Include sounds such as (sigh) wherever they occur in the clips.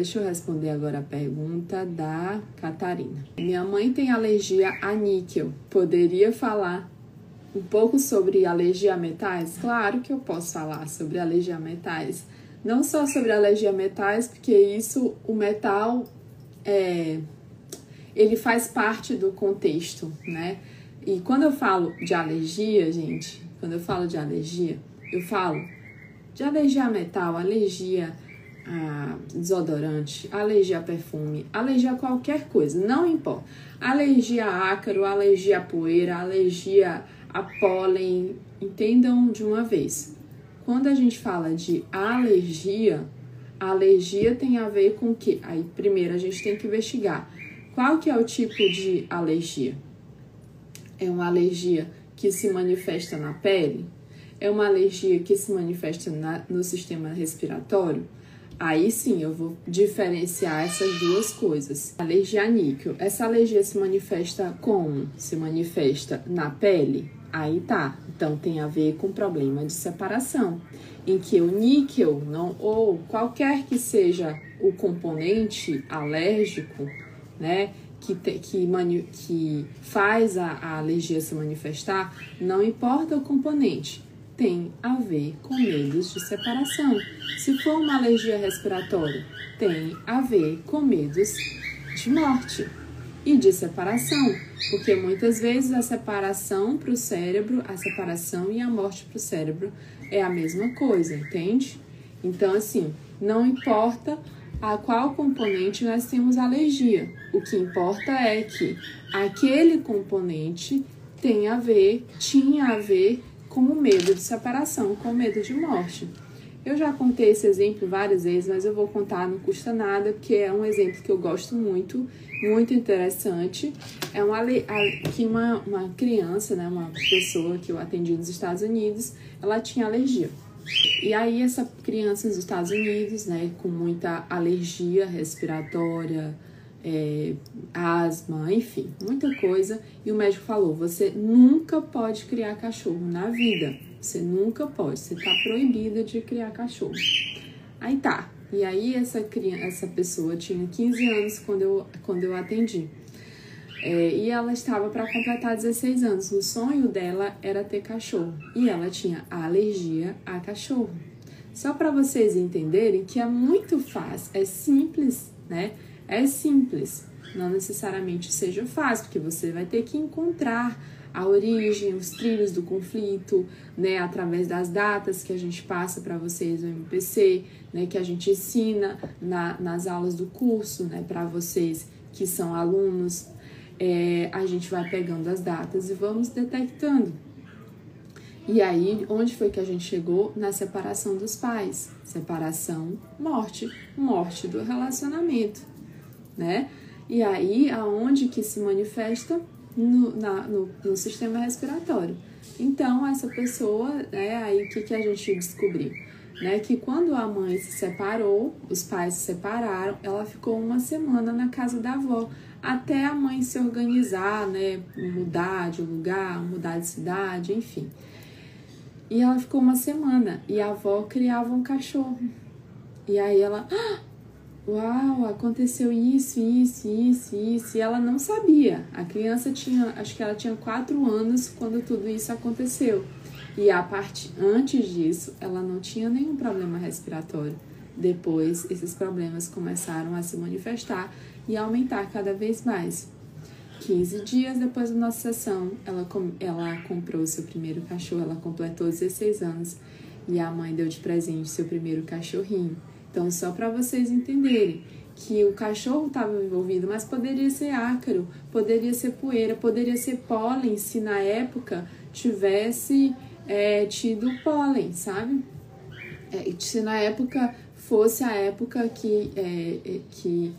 deixa eu responder agora a pergunta da Catarina. Minha mãe tem alergia a níquel. Poderia falar um pouco sobre alergia a metais? Claro que eu posso falar sobre alergia a metais. Não só sobre alergia a metais, porque isso, o metal, é, ele faz parte do contexto, né? E quando eu falo de alergia, gente, quando eu falo de alergia, eu falo de alergia a metal, alergia a desodorante, alergia a perfume, alergia a qualquer coisa, não importa. Alergia a ácaro, alergia a poeira, alergia a pólen, entendam de uma vez. Quando a gente fala de alergia, a alergia tem a ver com o que? Aí primeiro a gente tem que investigar qual que é o tipo de alergia. É uma alergia que se manifesta na pele? É uma alergia que se manifesta na, no sistema respiratório? Aí sim eu vou diferenciar essas duas coisas. Alergia a níquel. Essa alergia se manifesta como? Se manifesta na pele? Aí tá. Então tem a ver com problema de separação, em que o níquel não ou qualquer que seja o componente alérgico, né, que, te, que, mani, que faz a, a alergia se manifestar, não importa o componente, tem a ver com medos de separação. Se for uma alergia respiratória, tem a ver com medos de morte e de separação, porque muitas vezes a separação para o cérebro, a separação e a morte para o cérebro é a mesma coisa, entende? Então, assim, não importa a qual componente nós temos alergia, o que importa é que aquele componente tem a ver, tinha a ver com o medo de separação, com o medo de morte. Eu já contei esse exemplo várias vezes, mas eu vou contar, não custa nada, porque é um exemplo que eu gosto muito, muito interessante. É uma, que uma, uma criança, né, uma pessoa que eu atendi nos Estados Unidos, ela tinha alergia. E aí essa criança nos Estados Unidos, né, com muita alergia respiratória, é, asma, enfim, muita coisa. E o médico falou: você nunca pode criar cachorro na vida. Você nunca pode, você tá proibida de criar cachorro. Aí tá. E aí essa criança, essa pessoa tinha 15 anos quando eu, quando eu atendi. É, e ela estava para completar 16 anos. O sonho dela era ter cachorro e ela tinha alergia a cachorro. Só para vocês entenderem que é muito fácil, é simples, né? É simples. Não necessariamente seja fácil, porque você vai ter que encontrar a origem, os trilhos do conflito, né, através das datas que a gente passa para vocês no MPC, né, que a gente ensina na, nas aulas do curso, né, para vocês que são alunos, é, a gente vai pegando as datas e vamos detectando. E aí, onde foi que a gente chegou? Na separação dos pais. Separação, morte, morte do relacionamento, né? E aí, aonde que se manifesta? No, na, no, no sistema respiratório. Então, essa pessoa, né, aí o que, que a gente descobriu? Né, que quando a mãe se separou, os pais se separaram, ela ficou uma semana na casa da avó até a mãe se organizar, né, mudar de lugar, mudar de cidade, enfim. E ela ficou uma semana e a avó criava um cachorro. E aí ela, ah, uau, aconteceu isso, isso, isso, isso. E ela não sabia. A criança tinha, acho que ela tinha quatro anos quando tudo isso aconteceu. E a parte antes disso, ela não tinha nenhum problema respiratório. Depois, esses problemas começaram a se manifestar e aumentar cada vez mais. 15 dias depois da nossa sessão, ela, ela comprou seu primeiro cachorro, ela completou 16 anos e a mãe deu de presente seu primeiro cachorrinho. Então, só para vocês entenderem que o cachorro estava envolvido, mas poderia ser ácaro, poderia ser poeira, poderia ser pólen, se na época tivesse é, tido pólen, sabe? É, se na época fosse a época que, é, é que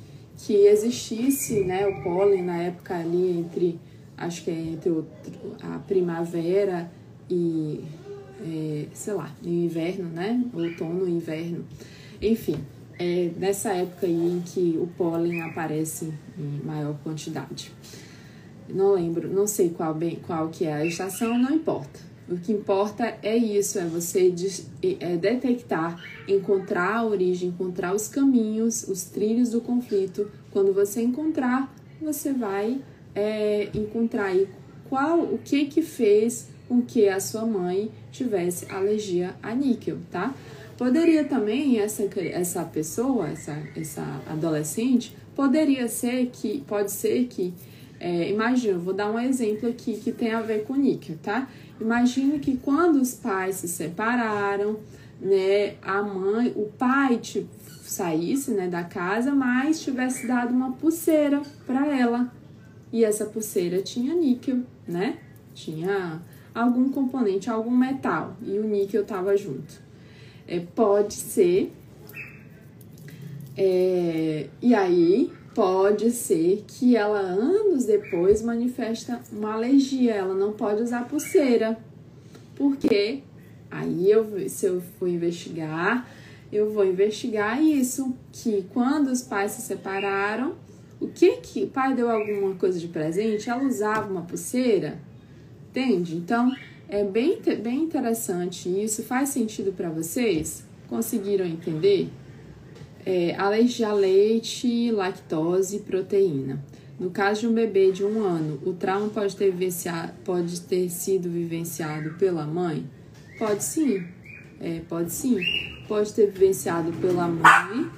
que existisse né, o pólen na época ali entre, acho que é entre a primavera e, é, sei lá, o inverno, né? Outono e inverno. Enfim, é nessa época aí em que o pólen aparece em maior quantidade. Não lembro, não sei qual, bem, qual que é a estação, não importa. O que importa é isso, é você é detectar, encontrar a origem, encontrar os caminhos, os trilhos do conflito. Quando você encontrar, você vai é, encontrar aí qual, o que que fez com que a sua mãe tivesse alergia a níquel, tá? Poderia também essa, essa pessoa, essa, essa adolescente, poderia ser que, pode ser que, é, imagina, vou dar um exemplo aqui que tem a ver com níquel, tá? Imagine que quando os pais se separaram, né, a mãe, o pai tipo, saísse, né, da casa, mas tivesse dado uma pulseira para ela. E essa pulseira tinha níquel, né? Tinha algum componente, algum metal, e o níquel estava junto. É, pode ser. É, e aí, pode ser que ela anos depois manifesta uma alergia, ela não pode usar pulseira. Porque aí eu se eu for investigar, eu vou investigar isso, que quando os pais se separaram, o que que o pai deu alguma coisa de presente, ela usava uma pulseira, entende? Então, é bem, bem interessante isso. Faz sentido para vocês? Conseguiram entender? é, alergia a leite, lactose e proteína. No caso de um bebê de um ano, o trauma pode ter, pode ter sido vivenciado pela mãe? Pode sim, é, pode sim. Pode ter vivenciado pela mãe,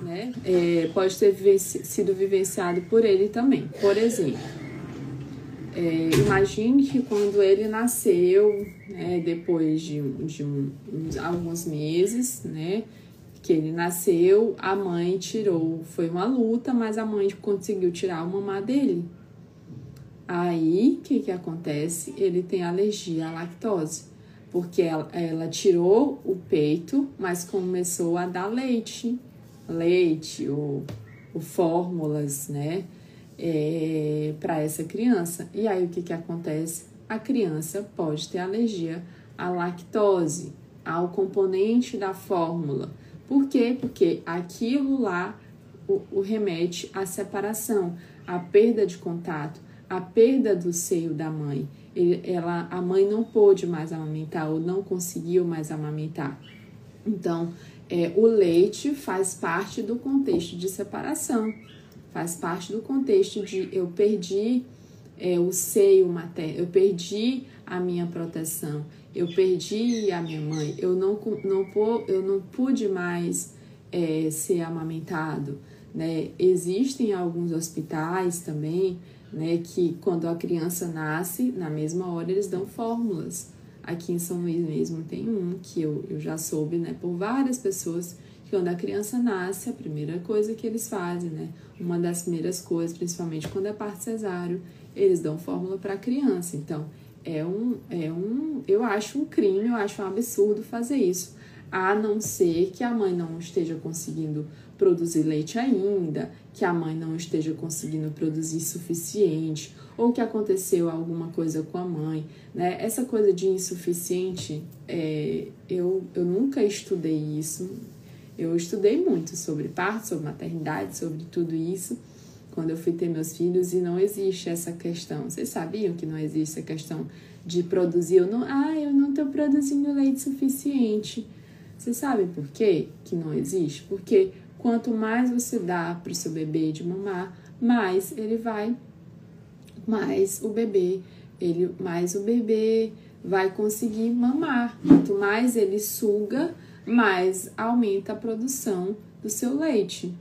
né? É, pode ter vivenci sido vivenciado por ele também. Por exemplo, é, imagine que quando ele nasceu, né, depois de, de um, uns, alguns meses, né? que ele nasceu, a mãe tirou, foi uma luta, mas a mãe conseguiu tirar o mamá dele. Aí, o que que acontece? Ele tem alergia à lactose, porque ela, ela tirou o peito, mas começou a dar leite, leite ou, ou fórmulas, né, é, para essa criança. E aí, o que que acontece? A criança pode ter alergia à lactose, ao componente da fórmula. Por quê? Porque aquilo lá o, o remete à separação, à perda de contato, à perda do seio da mãe. Ele, ela, a mãe não pôde mais amamentar ou não conseguiu mais amamentar. Então, é, o leite faz parte do contexto de separação, faz parte do contexto de eu perdi é, o seio materno, eu perdi a minha proteção, eu perdi a minha mãe, eu não, não, eu não pude mais é, ser amamentado. Né? Existem alguns hospitais também né, que quando a criança nasce, na mesma hora eles dão fórmulas. Aqui em São Luís mesmo tem um que eu, eu já soube né, por várias pessoas quando a criança nasce, a primeira coisa que eles fazem, né? Uma das primeiras coisas, principalmente quando é parte cesáreo, eles dão fórmula para a criança. Então, é um, é um, eu acho um crime, eu acho um absurdo fazer isso, a não ser que a mãe não esteja conseguindo produzir leite ainda, que a mãe não esteja conseguindo produzir suficiente, ou que aconteceu alguma coisa com a mãe, né? Essa coisa de insuficiente, é, eu, eu nunca estudei isso. Eu estudei muito sobre parto, sobre maternidade, sobre tudo isso, quando eu fui ter meus filhos e não existe essa questão. Vocês sabiam que não existe essa questão de produzir? Eu não, ah, eu não estou produzindo leite suficiente. Vocês sabem por quê que não existe? Porque quanto mais você dá para o seu bebê de mamar, mais ele vai, mais o bebê, ele, mais o bebê vai conseguir mamar. Quanto mais ele suga, mais aumenta a produção do seu leite.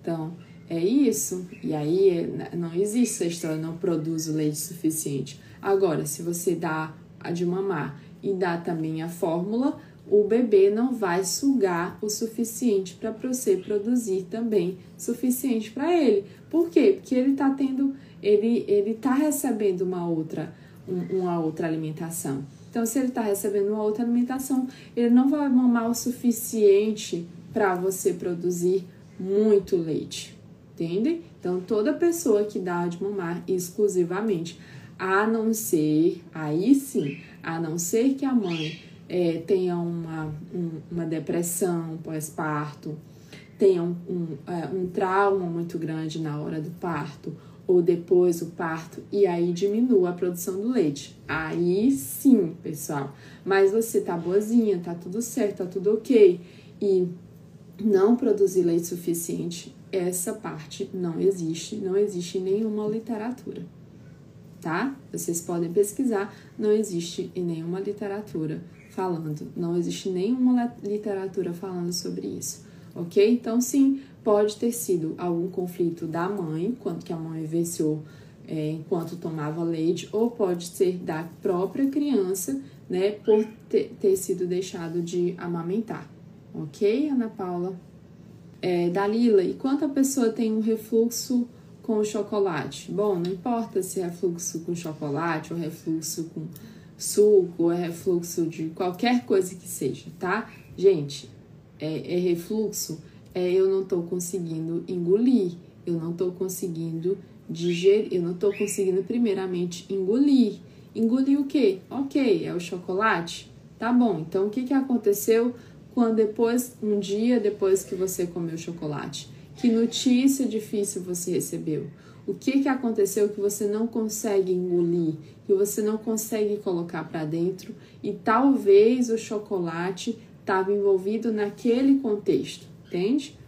Então, é isso. E aí né, não existe a história, não produz o leite suficiente. Agora, se você dá a de mamar e dá também a fórmula, o bebê não vai sugar o suficiente para você produzir também suficiente para ele. Por quê? Porque ele está tendo, ele ele está recebendo uma outra uma outra alimentação. Então, se ele está recebendo uma outra alimentação, ele não vai mamar o suficiente para você produzir muito leite entende? Então, toda pessoa que dá de mamar exclusivamente, a não ser, aí sim, a não ser que a mãe é, tenha uma, um, uma depressão pós-parto, tenha um, um, é, um trauma muito grande na hora do parto, ou depois o parto e aí diminua a produção do leite. Aí sim, pessoal. Mas você tá boazinha, tá tudo certo, tá tudo ok e não produzir leite suficiente, essa parte não existe, não existe nenhuma literatura, tá? Vocês podem pesquisar, não existe em nenhuma literatura falando, não existe nenhuma literatura falando sobre isso, ok? Então, sim, pode ter sido algum conflito da mãe, quando que a mãe venciou é, enquanto tomava leite, ou pode ser da própria criança, né, por ter, ter sido deixado de amamentar, ok, Ana Paula? É, Dalila, e quanto a pessoa tem um refluxo com chocolate? Bom, não importa se é refluxo com chocolate ou refluxo com suco ou é refluxo de qualquer coisa que seja, tá? Gente, é, é refluxo, é eu não tô conseguindo engolir, eu não tô conseguindo digerir, eu não tô conseguindo primeiramente engolir. Engolir o quê? Ok, é o chocolate? Tá bom, então o que, que aconteceu quando depois, um dia depois que você comeu chocolate? Que notícia difícil você recebeu? O que, que aconteceu que você não consegue engolir, que você não consegue colocar para dentro e talvez o chocolate estava envolvido naquele contexto, entende?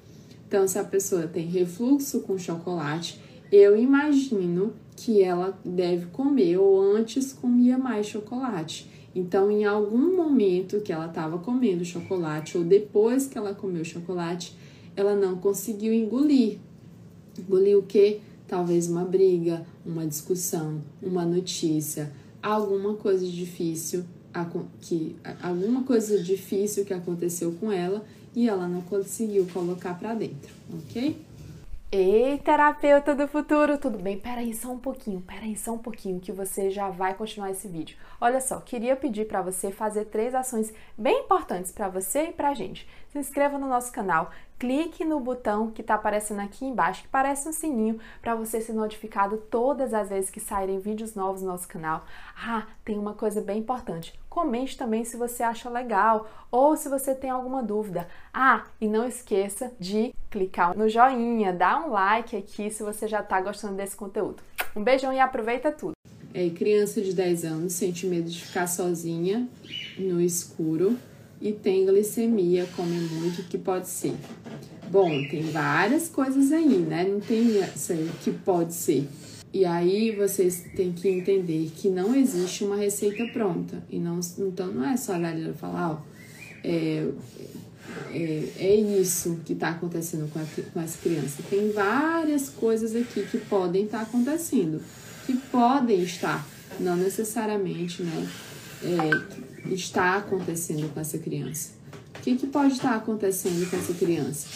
Então, se a pessoa tem refluxo com chocolate, eu imagino que ela deve comer ou antes comia mais chocolate. Então, em algum momento que ela estava comendo chocolate ou depois que ela comeu chocolate, ela não conseguiu engolir. Engolir o quê? Talvez uma briga, uma discussão, uma notícia, alguma coisa difícil que alguma coisa difícil que aconteceu com ela e ela não conseguiu colocar para dentro, ok? Ei, terapeuta do futuro, tudo bem? Peraí só um pouquinho, peraí só um pouquinho que você já vai continuar esse vídeo. Olha só, queria pedir para você fazer três ações bem importantes para você e para a gente. Se inscreva no nosso canal, clique no botão que está aparecendo aqui embaixo, que parece um sininho, para você ser notificado todas as vezes que saírem vídeos novos no nosso canal. Ah, tem uma coisa bem importante. Comente também se você acha legal ou se você tem alguma dúvida. Ah, e não esqueça de clicar no joinha, dar um like aqui se você já está gostando desse conteúdo. Um beijão e aproveita tudo! É, criança de 10 anos sente medo de ficar sozinha no escuro e tem glicemia, come muito, que pode ser. Bom, tem várias coisas aí, né? Não tem essa que pode ser. E aí vocês têm que entender que não existe uma receita pronta. E não, então não é só a galera falar, ó, é, é, é isso que está acontecendo com, a, com as crianças. Tem várias coisas aqui que podem estar tá acontecendo, que podem estar, não necessariamente, né? É, está acontecendo com essa criança. O que, que pode estar acontecendo com essa criança?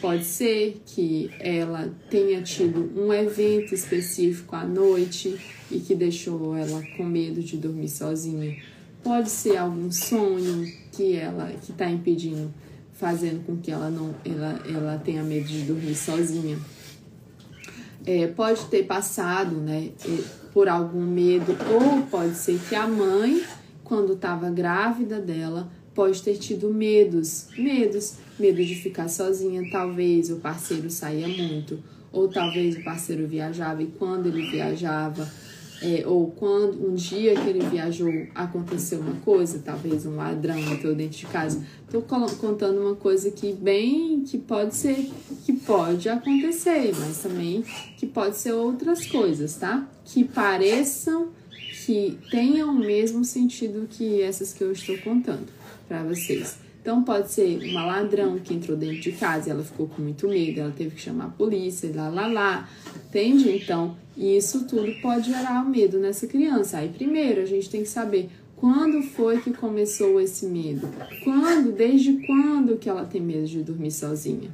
Pode ser que ela tenha tido um evento específico à noite e que deixou ela com medo de dormir sozinha. Pode ser algum sonho que ela que está impedindo, fazendo com que ela não ela, ela tenha medo de dormir sozinha. É, pode ter passado, né, por algum medo ou pode ser que a mãe, quando estava grávida dela, pode ter tido medos, medos, medo de ficar sozinha, talvez o parceiro saía muito, ou talvez o parceiro viajava e quando ele viajava, é, ou quando um dia que ele viajou aconteceu uma coisa, talvez um ladrão entrou dentro de casa. Tô contando uma coisa que bem que pode ser que pode acontecer, mas também que pode ser outras coisas, tá? Que pareçam que tenham o mesmo sentido que essas que eu estou contando para vocês. Então pode ser uma ladrão que entrou dentro de casa e ela ficou com muito medo, ela teve que chamar a polícia, lá lá lá. Entende? Então, isso tudo pode gerar medo nessa criança. Aí primeiro a gente tem que saber quando foi que começou esse medo? Quando, desde quando que ela tem medo de dormir sozinha?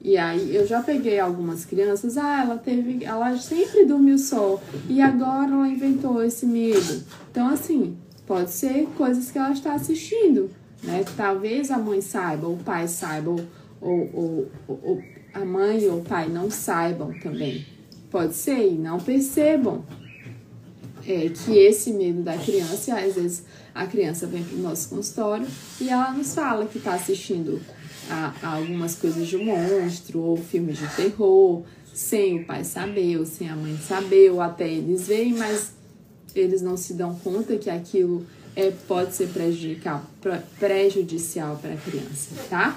E aí eu já peguei algumas crianças, ah, ela teve, ela sempre dormiu só e agora ela inventou esse medo. Então assim, pode ser coisas que ela está assistindo né? Talvez a mãe saiba, ou o pai saiba, ou, ou, ou, ou a mãe ou o pai não saibam também. Pode ser e não percebam é, que esse medo da criança, às vezes a criança vem para o nosso consultório e ela nos fala que está assistindo a, a, algumas coisas de monstro ou filmes de terror, sem o pai saber, ou sem a mãe saber, ou até eles veem, mas eles não se dão conta que aquilo é, pode ser prejudicial, para a criança, tá?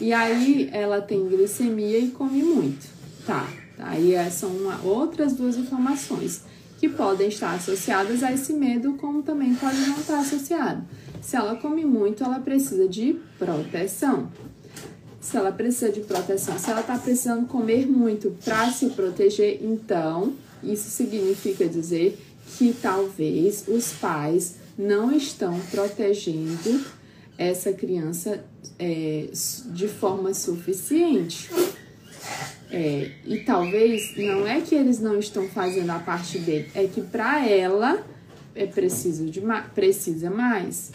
E aí ela tem glicemia e come muito, tá? Aí é, são uma, outras duas informações que podem estar associadas a esse medo, como também pode não estar associado. Se ela come muito, ela precisa de proteção. Se ela precisa de proteção, se ela está precisando comer muito para se proteger, então isso significa dizer que talvez os pais não estão protegendo essa criança é, de forma suficiente. É, e talvez não é que eles não estão fazendo a parte dele, é que para ela é preciso de precisa mais.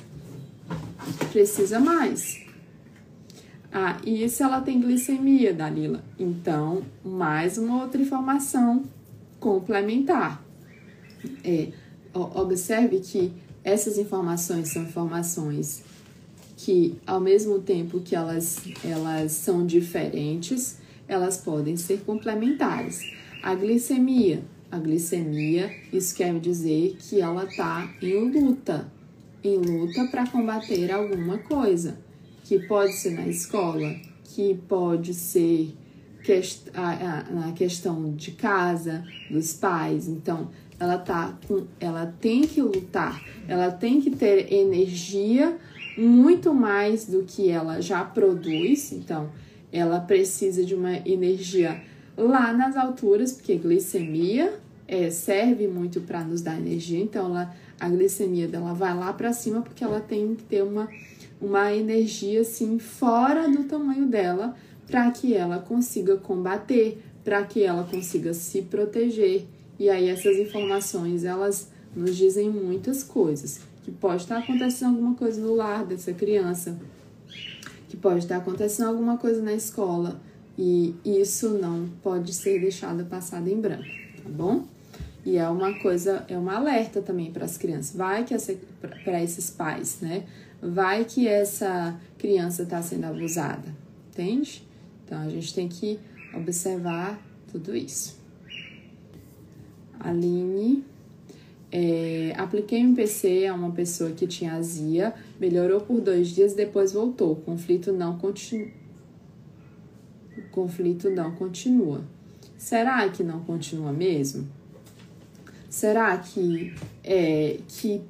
Precisa mais. Ah, e se ela tem glicemia, Dalila? Então, mais uma outra informação complementar. É, observe que essas informações são informações que, ao mesmo tempo que elas, elas são diferentes, elas podem ser complementares. A glicemia. A glicemia, isso quer dizer que ela está em luta, em luta para combater alguma coisa, que pode ser na escola, que pode ser na questão de casa, dos pais. Então, ela tá com, ela tem que lutar, ela tem que ter energia muito mais do que ela já produz. Então, ela precisa de uma energia lá nas alturas, porque glicemia é, serve muito para nos dar energia, então ela, a glicemia dela vai lá para cima porque ela tem que ter uma, uma energia assim fora do tamanho dela para que ela consiga combater, para que ela consiga se proteger. E aí essas informações elas nos dizem muitas coisas, que pode estar acontecendo alguma coisa no lar dessa criança, que pode estar acontecendo alguma coisa na escola e isso não pode ser deixado passado em branco, tá bom? E é uma coisa, é um alerta também para as crianças. Vai que para esses pais, né? Vai que essa criança está sendo abusada, entende? Então a gente tem que observar tudo isso. Aline é, apliquei um PC a uma pessoa que tinha azia, melhorou por dois dias, depois voltou. Conflito não continua. Conflito não continua. Será que não continua mesmo? Será que é, que,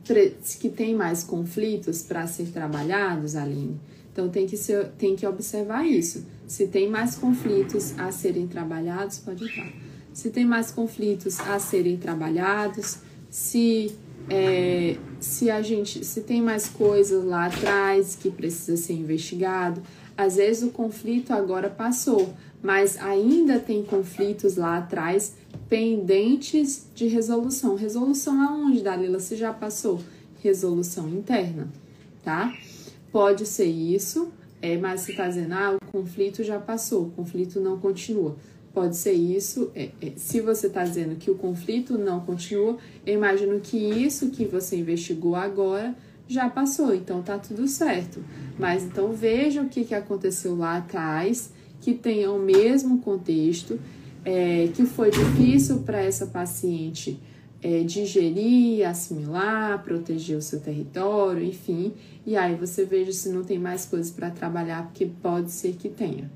que tem mais conflitos para ser trabalhados, Aline? Então tem que, ser, tem que observar isso. Se tem mais conflitos a serem trabalhados, pode entrar. Se tem mais conflitos a serem trabalhados, se é, se a gente se tem mais coisas lá atrás que precisa ser investigado. Às vezes o conflito agora passou, mas ainda tem conflitos lá atrás pendentes de resolução. Resolução aonde, Dalila? Se já passou? Resolução interna, tá? Pode ser isso, é, mas você está dizendo, ah, o conflito já passou, o conflito não continua. Pode ser isso. É, é, se você está dizendo que o conflito não continua, eu imagino que isso que você investigou agora já passou, então tá tudo certo. Mas então veja o que, que aconteceu lá atrás, que tenha o mesmo contexto, é, que foi difícil para essa paciente é, digerir, assimilar, proteger o seu território, enfim. E aí você veja se não tem mais coisas para trabalhar, porque pode ser que tenha,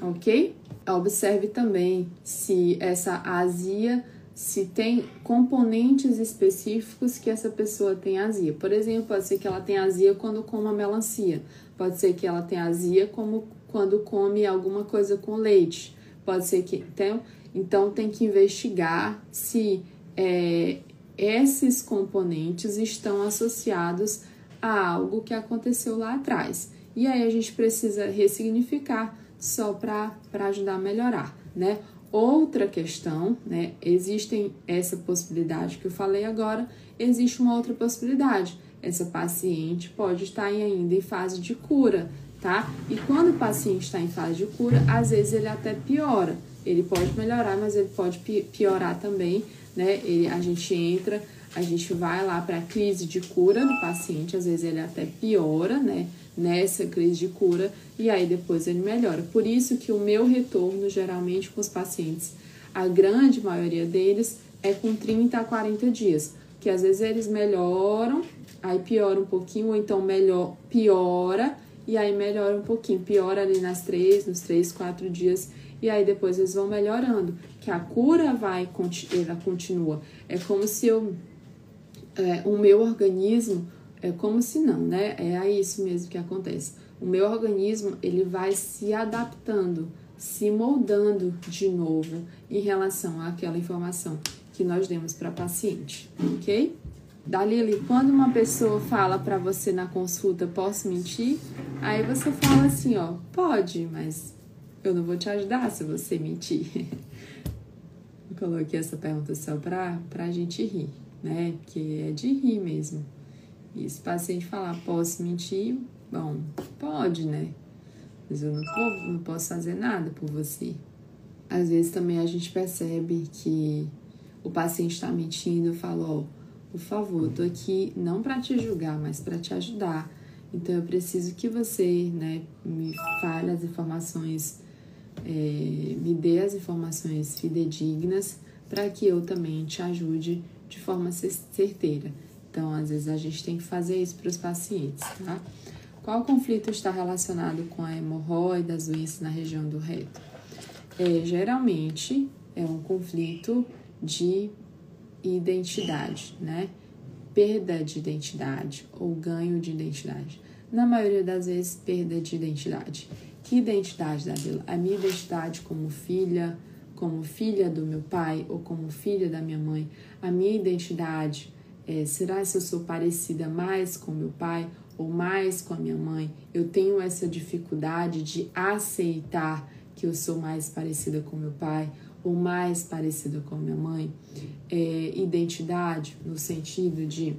ok? Observe também se essa azia, se tem componentes específicos que essa pessoa tem azia. Por exemplo, pode ser que ela tenha azia quando come a melancia. Pode ser que ela tenha azia como quando come alguma coisa com leite. Pode ser que. Então, então tem que investigar se é, esses componentes estão associados a algo que aconteceu lá atrás. E aí a gente precisa ressignificar só para ajudar a melhorar, né? Outra questão, né? Existem essa possibilidade que eu falei agora, existe uma outra possibilidade. Essa paciente pode estar ainda em fase de cura, tá? E quando o paciente está em fase de cura, às vezes ele até piora. Ele pode melhorar, mas ele pode piorar também, né? Ele, a gente entra, a gente vai lá para a crise de cura do paciente, às vezes ele até piora, né? Nessa crise de cura e aí depois ele melhora. Por isso que o meu retorno geralmente com os pacientes A grande maioria deles é com 30 a 40 dias, que às vezes eles melhoram, aí piora um pouquinho, ou então melhor, piora, e aí melhora um pouquinho, piora ali nas três, nos três, quatro dias, e aí depois eles vão melhorando, que a cura vai, ela continua. É como se eu, é, o meu organismo, é como se não, né? É isso mesmo que acontece. O meu organismo, ele vai se adaptando, se moldando de novo em relação àquela informação que nós demos para paciente, ok? Dalili, quando uma pessoa fala para você na consulta, posso mentir? Aí você fala assim, ó, pode, mas eu não vou te ajudar se você mentir. (laughs) Eu coloquei essa pergunta só para a gente rir, né? Que é de rir mesmo. E se o paciente falar, posso mentir? Bom, pode, né? Mas eu não, não posso fazer nada por você. Às vezes também a gente percebe que o paciente está mentindo, fala, ó, por favor, tô aqui não para te julgar, mas para te ajudar. Então eu preciso que você, né, me fale as informações, é, me dê as informações fidedignas para que eu também te ajude de forma certeira. Então, às vezes a gente tem que fazer isso para os pacientes, tá? Qual conflito está relacionado com a hemorroida, as doenças na região do reto? É, geralmente é um conflito de identidade, né? Perda de identidade ou ganho de identidade. Na maioria das vezes, perda de identidade. Que identidade, Dalila? A minha identidade como filha, como filha do meu pai ou como filha da minha mãe. A minha identidade, é, será se eu sou parecida mais com meu pai ou mais com a minha mãe? Eu tenho essa dificuldade de aceitar que eu sou mais parecida com meu pai ou mais parecida com minha mãe, é, identidade no sentido de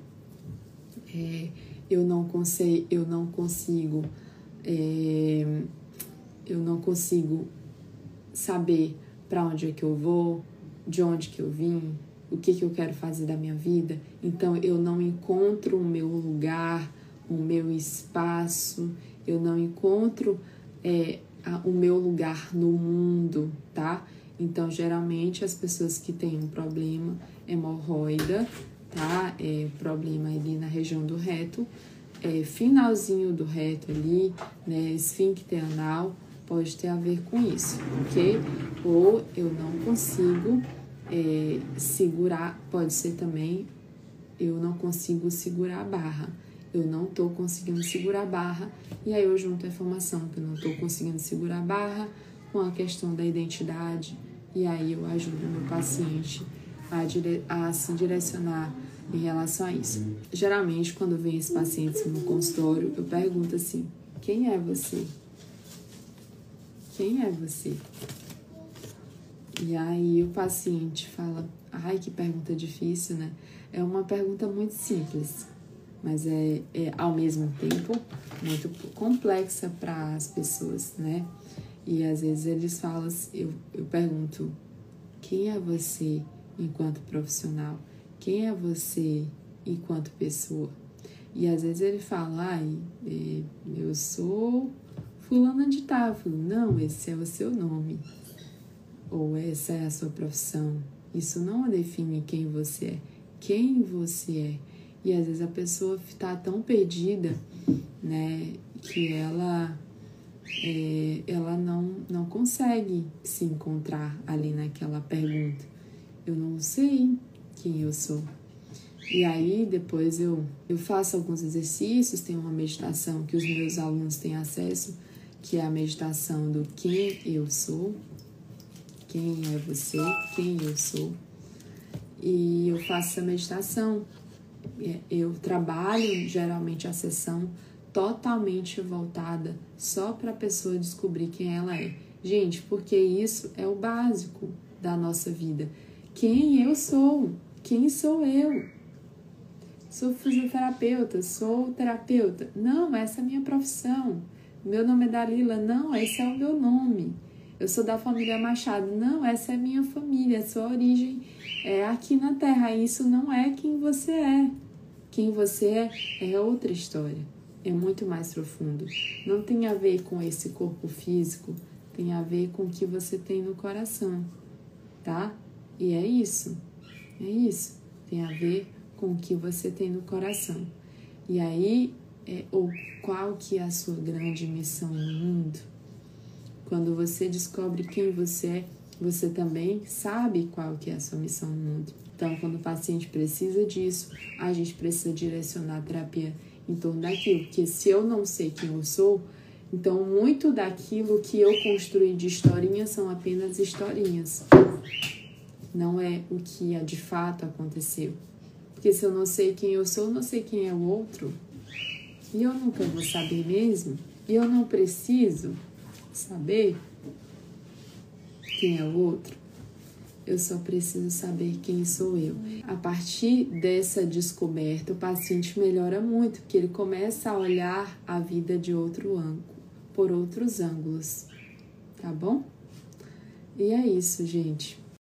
é, eu não consigo, eu não consigo, é, eu não consigo saber para onde é que eu vou, de onde que eu vim, o que que eu quero fazer da minha vida. Então eu não encontro o meu lugar, o meu espaço, eu não encontro é, a, o meu lugar no mundo, tá? Então, geralmente, as pessoas que têm um problema hemorroida, tá? É, problema ali na região do reto, é, finalzinho do reto ali, né? Esfíncter anal, pode ter a ver com isso, ok? Ou eu não consigo é, segurar, pode ser também eu não consigo segurar a barra. Eu não tô conseguindo segurar a barra, e aí eu junto a informação que eu não tô conseguindo segurar a barra com a questão da identidade, e aí eu ajudo o meu paciente a, dire... a se direcionar em relação a isso. Geralmente, quando vem esses pacientes no consultório, eu pergunto assim: quem é você? Quem é você? E aí o paciente fala: ai, que pergunta difícil, né? É uma pergunta muito simples, mas é, é ao mesmo tempo muito complexa para as pessoas, né? E às vezes eles falam, eu, eu pergunto, quem é você enquanto profissional? Quem é você enquanto pessoa? E às vezes ele fala, ai, é, eu sou fulana de tal. não, esse é o seu nome. Ou essa é a sua profissão. Isso não define quem você é. Quem você é. E às vezes a pessoa está tão perdida, né, que ela é, ela não, não consegue se encontrar ali naquela pergunta. Eu não sei quem eu sou. E aí depois eu, eu faço alguns exercícios, tem uma meditação que os meus alunos têm acesso, que é a meditação do quem eu sou, quem é você, quem eu sou. E eu faço essa meditação. É, eu trabalho geralmente a sessão totalmente voltada só para a pessoa descobrir quem ela é. Gente, porque isso é o básico da nossa vida. Quem eu sou? Quem sou eu? Sou fisioterapeuta, sou terapeuta. Não, essa é a minha profissão. Meu nome é Dalila. Não, esse é o meu nome. Eu sou da família Machado. Não, essa é minha família. Sua origem é aqui na Terra. Isso não é quem você é. Quem você é é outra história é muito mais profundo. Não tem a ver com esse corpo físico, tem a ver com o que você tem no coração. tá? E é isso. É isso. Tem a ver com o que você tem no coração. E aí, é, ou qual que é a sua grande missão no mundo? Quando você descobre quem você é, você também sabe qual que é a sua missão no mundo. Então, quando o paciente precisa disso, a gente precisa direcionar a terapia em torno daquilo. Porque se eu não sei quem eu sou, então muito daquilo que eu construí de historinhas são apenas historinhas. Não é o que de fato aconteceu. Porque se eu não sei quem eu sou, eu não sei quem é o outro. E eu nunca vou saber mesmo. E eu não preciso saber quem é o outro. Eu só preciso saber quem sou eu. A partir dessa descoberta, o paciente melhora muito, porque ele começa a olhar a vida de outro ângulo, por outros ângulos. Tá bom? E é isso, gente.